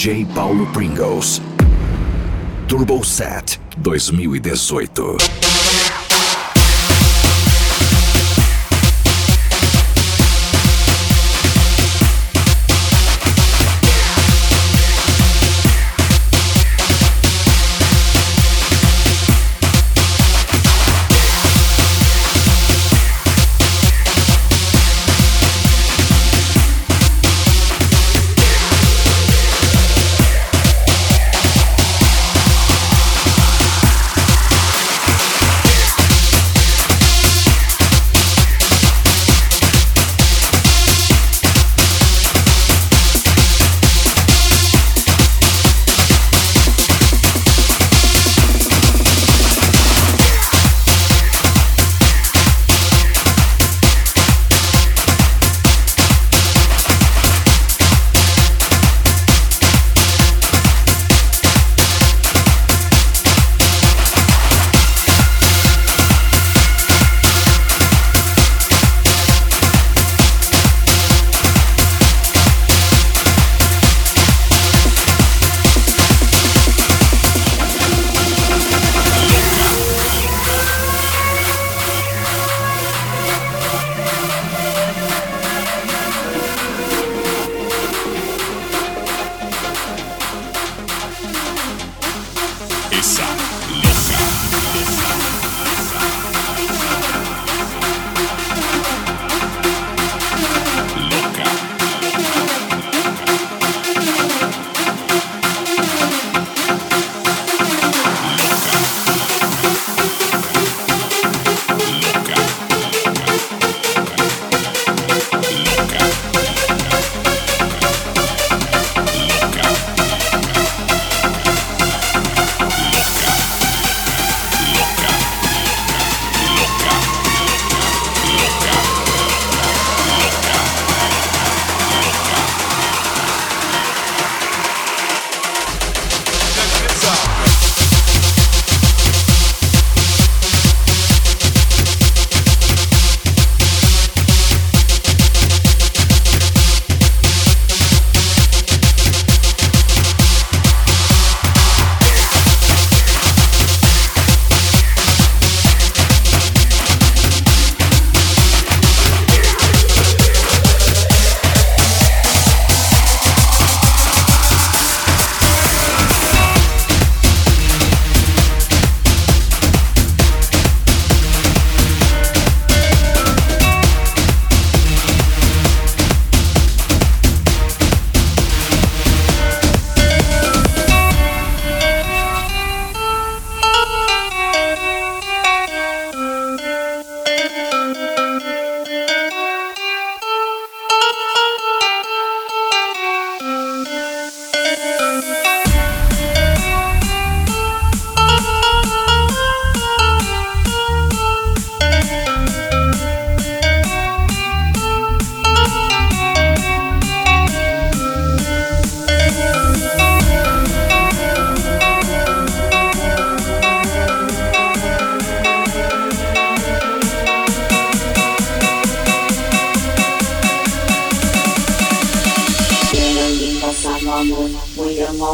DJ Paulo Pringles. Turbo Set 2018.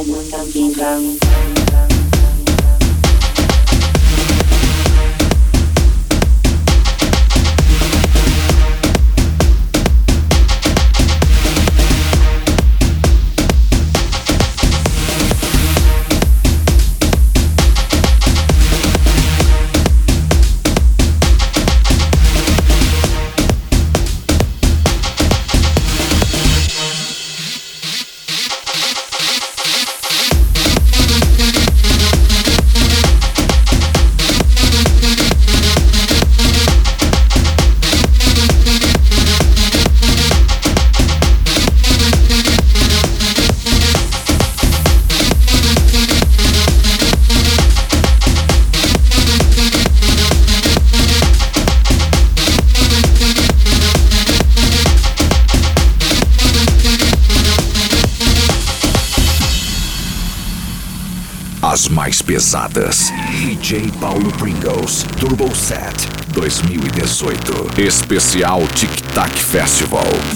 Mais pesadas. DJ Paulo Pringles Turbo Set 2018. Especial Tic Tac Festival.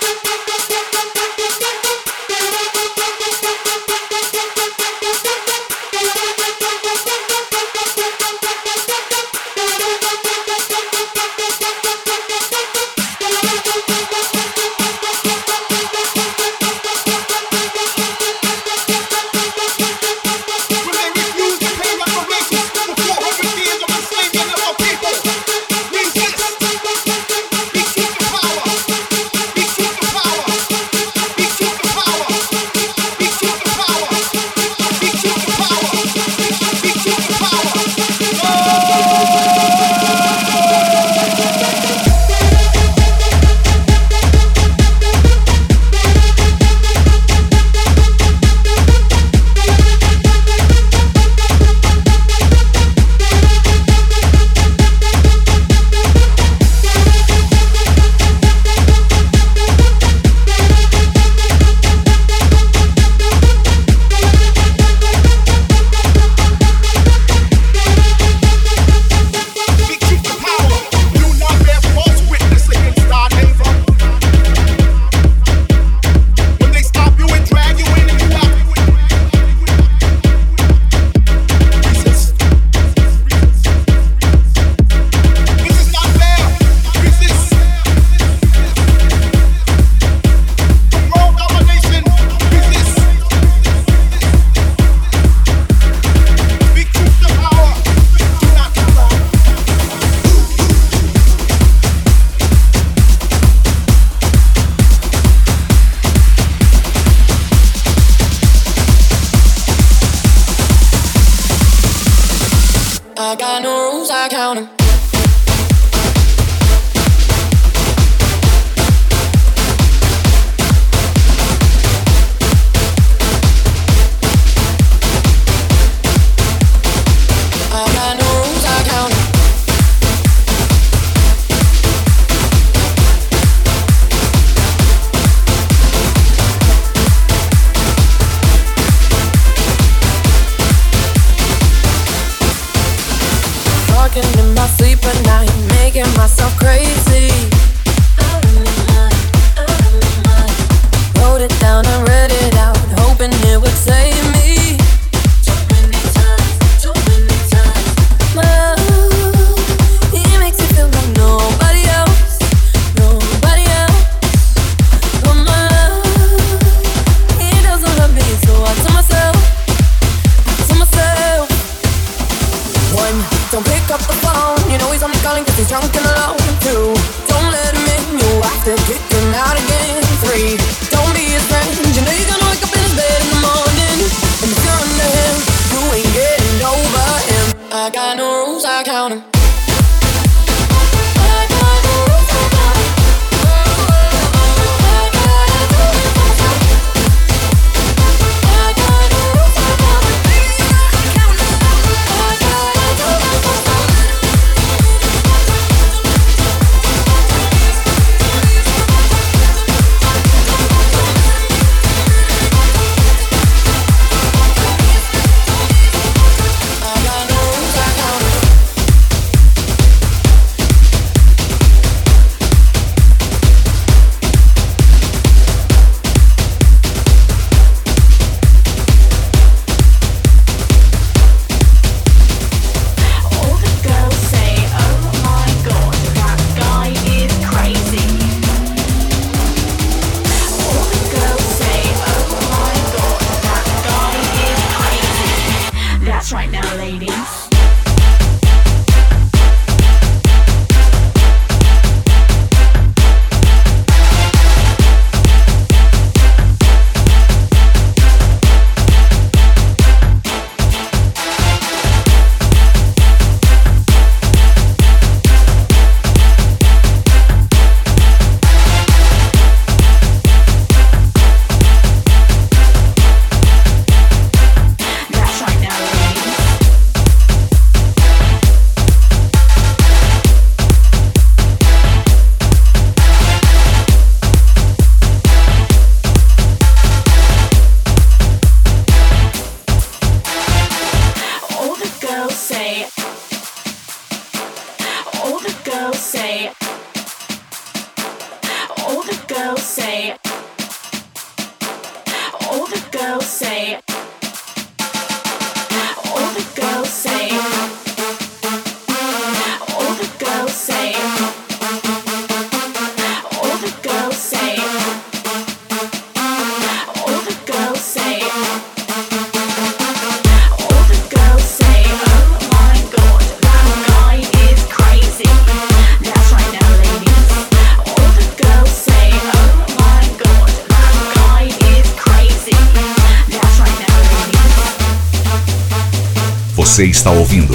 Você está ouvindo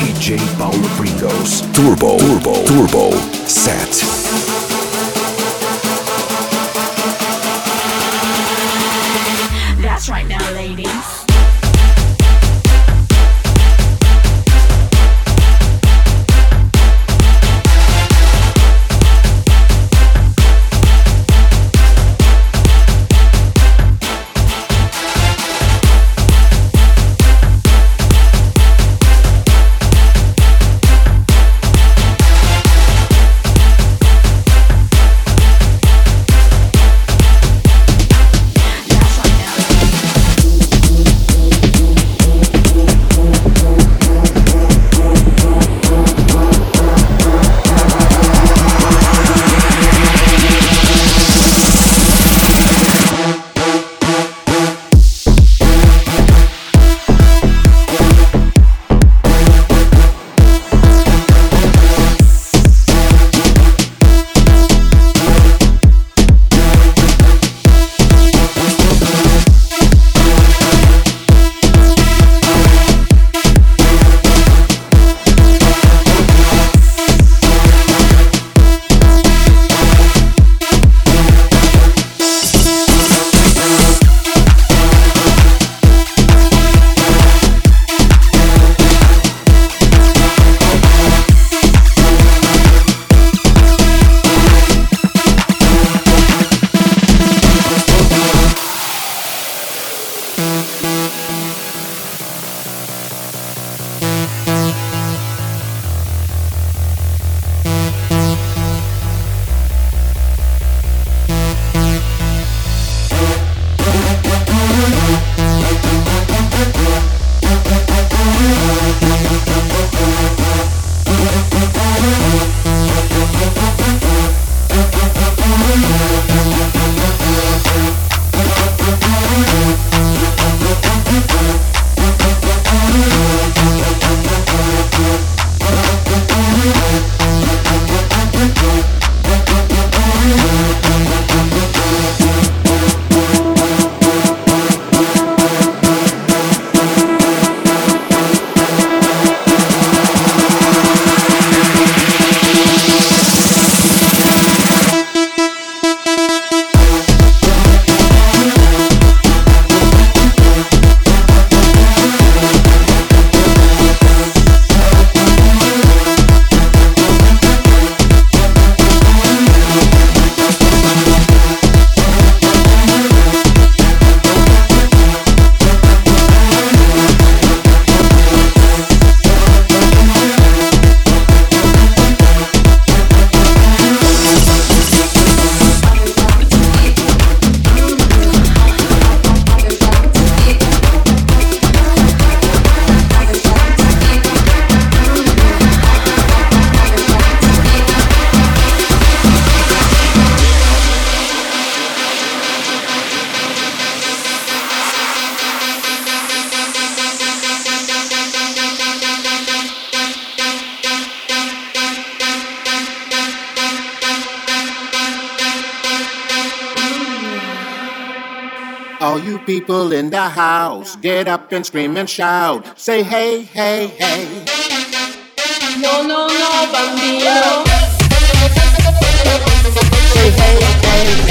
DJ Paulo Pringles Turbo Turbo Turbo Set. All you people in the house, get up and scream and shout. Say hey, hey, hey. No, no, no, bambino. Say hey, hey,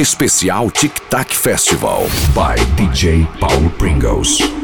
Especial Tic Tac Festival by DJ Paulo Pringles.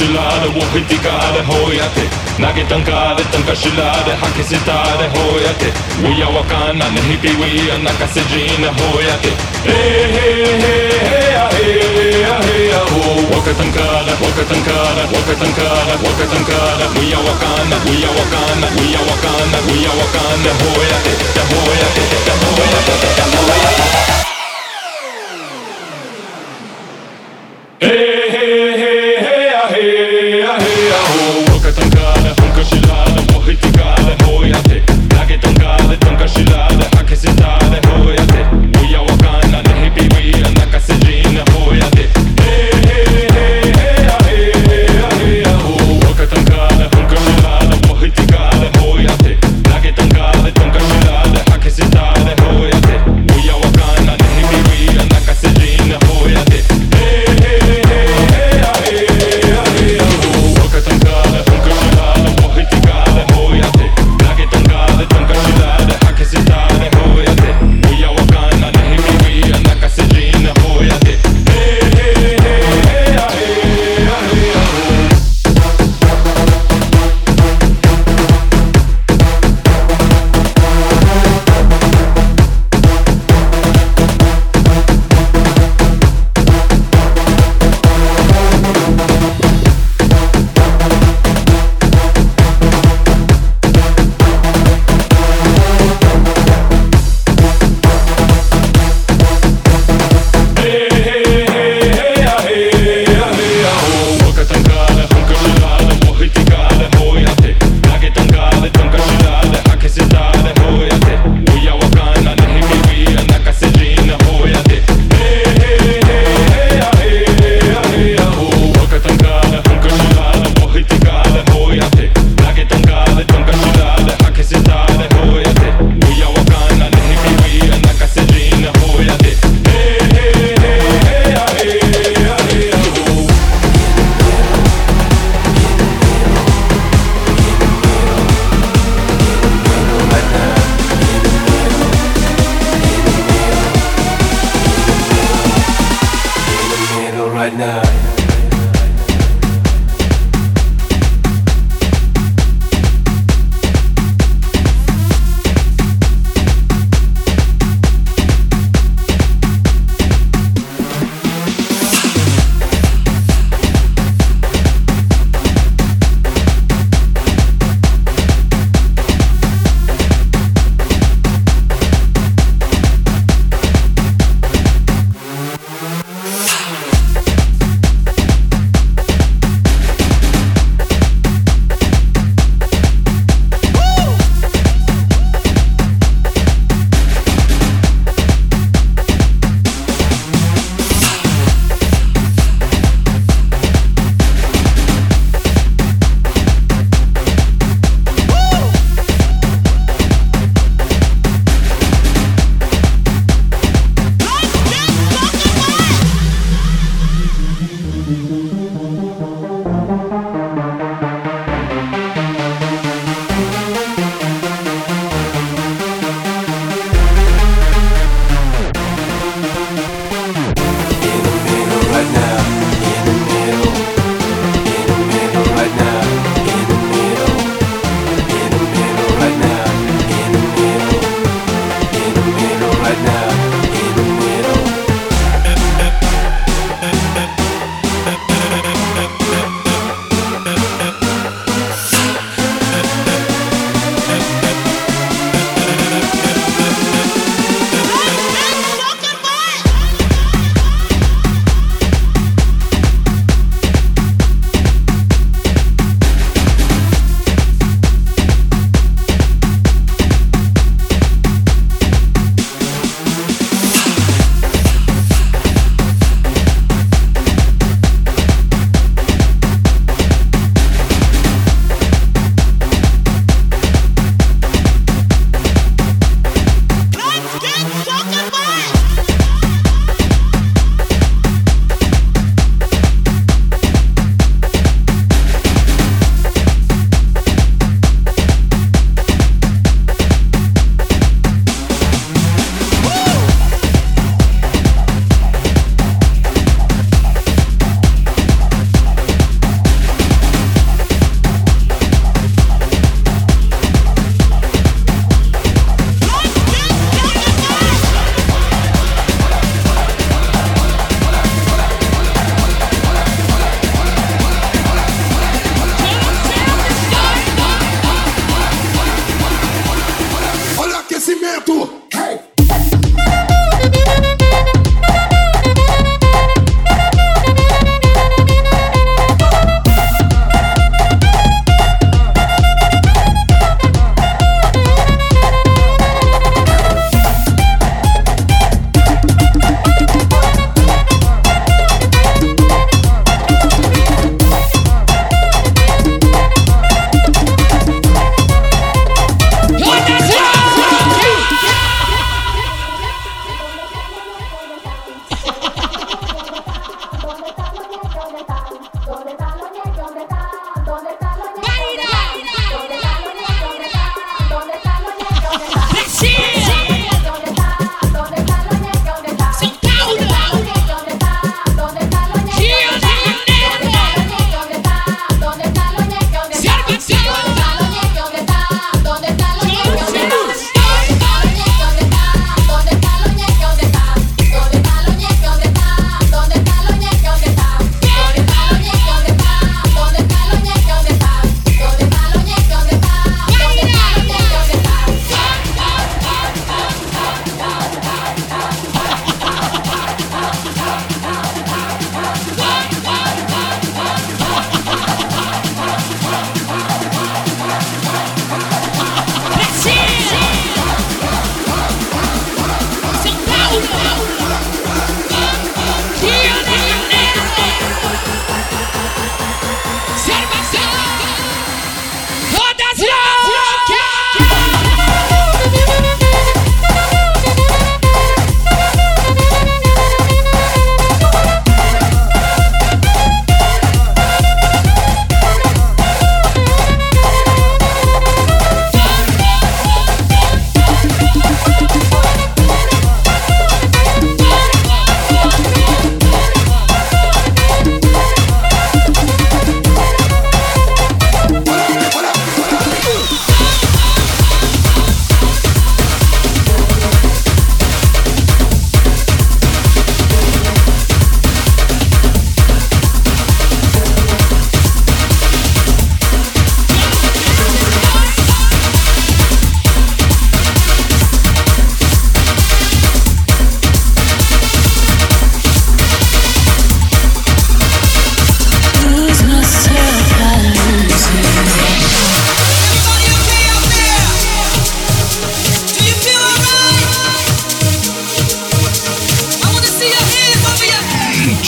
Tankare, honka shilare, wohitikare, hoyate Nage tankare, tanka shilare, hake sitare, hoyate Wiya wakana, nehipi wiya, nakasejina, hoyate Hey, hey, hey, hey, hey, hey, hey, oh Waka tankare, waka tankare, waka tankare, waka tankare Wiya wakana, wiya wakana, wiya wakana, wiya wakana, hoyate Da hoyate, da hoyate, da hoyate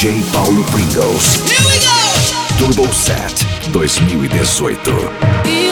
DJ Paulo Pringles. Here we go! Turbo Set 2018.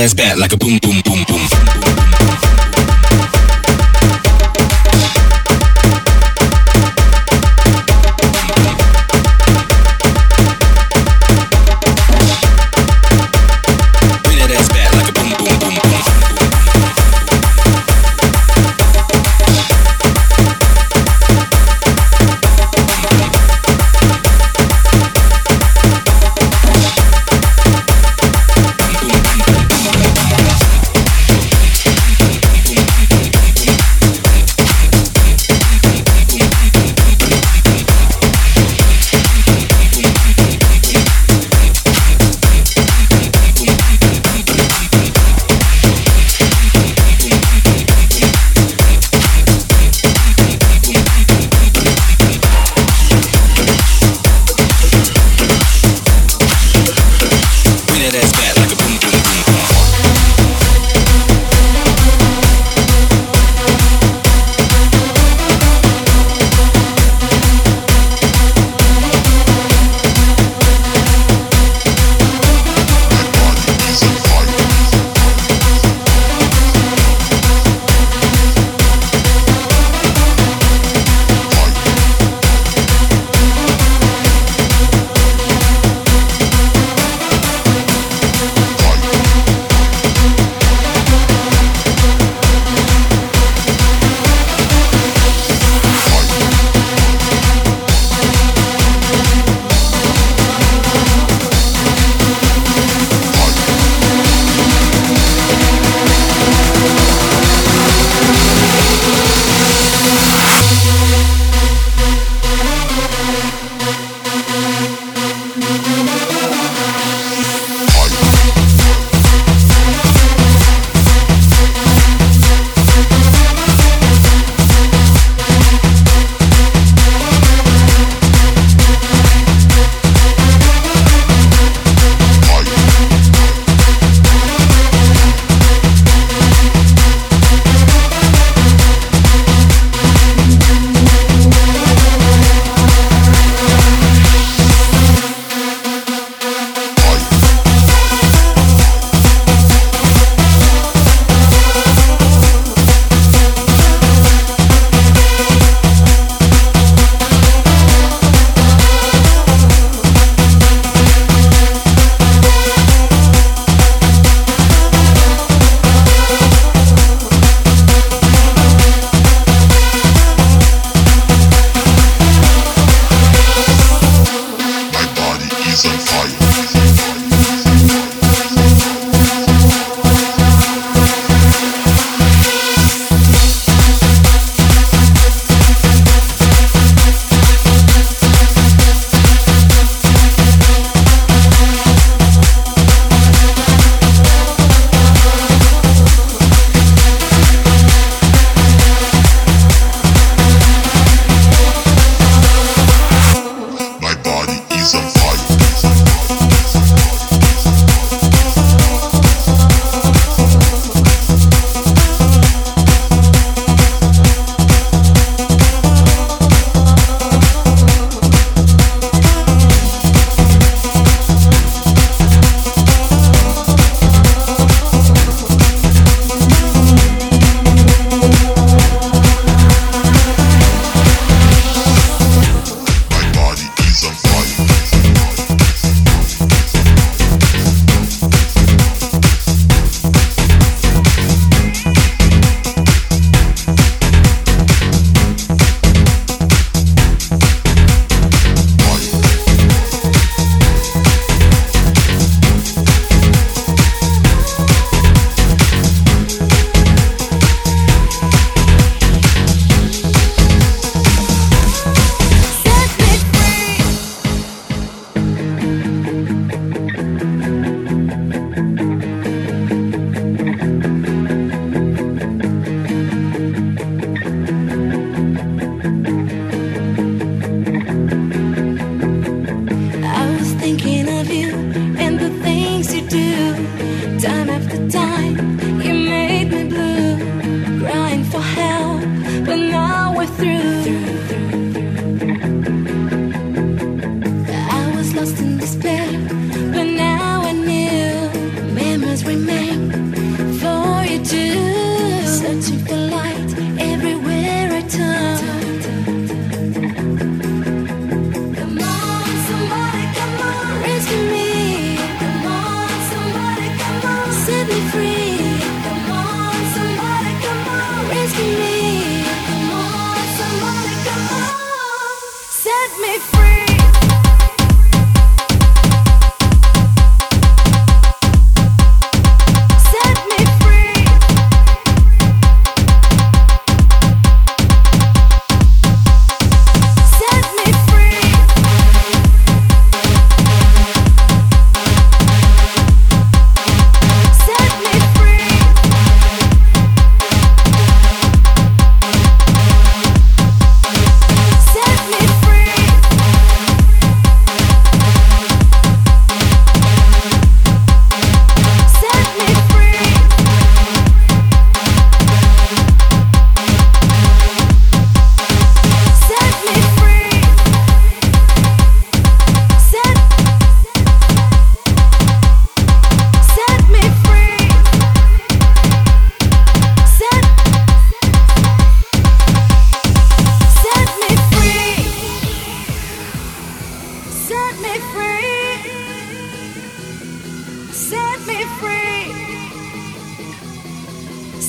Ass back like a boom.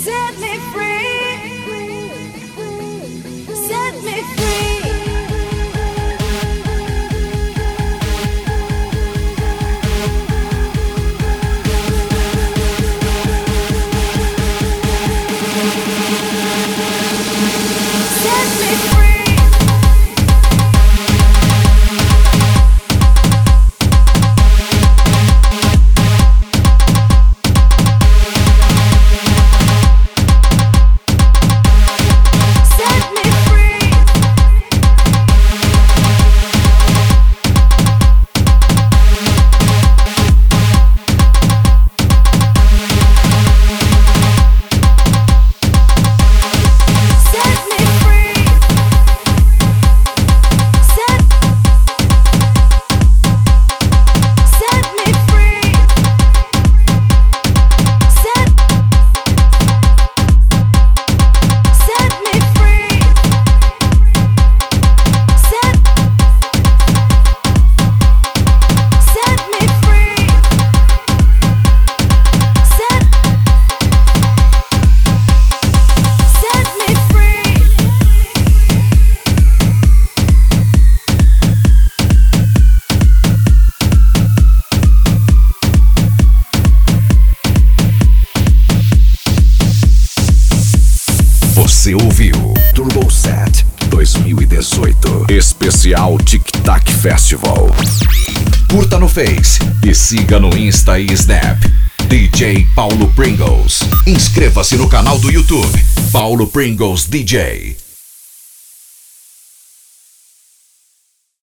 Set me free. Set me free. Siga no Insta e Snap. DJ Paulo Pringles. Inscreva-se no canal do YouTube Paulo Pringles DJ.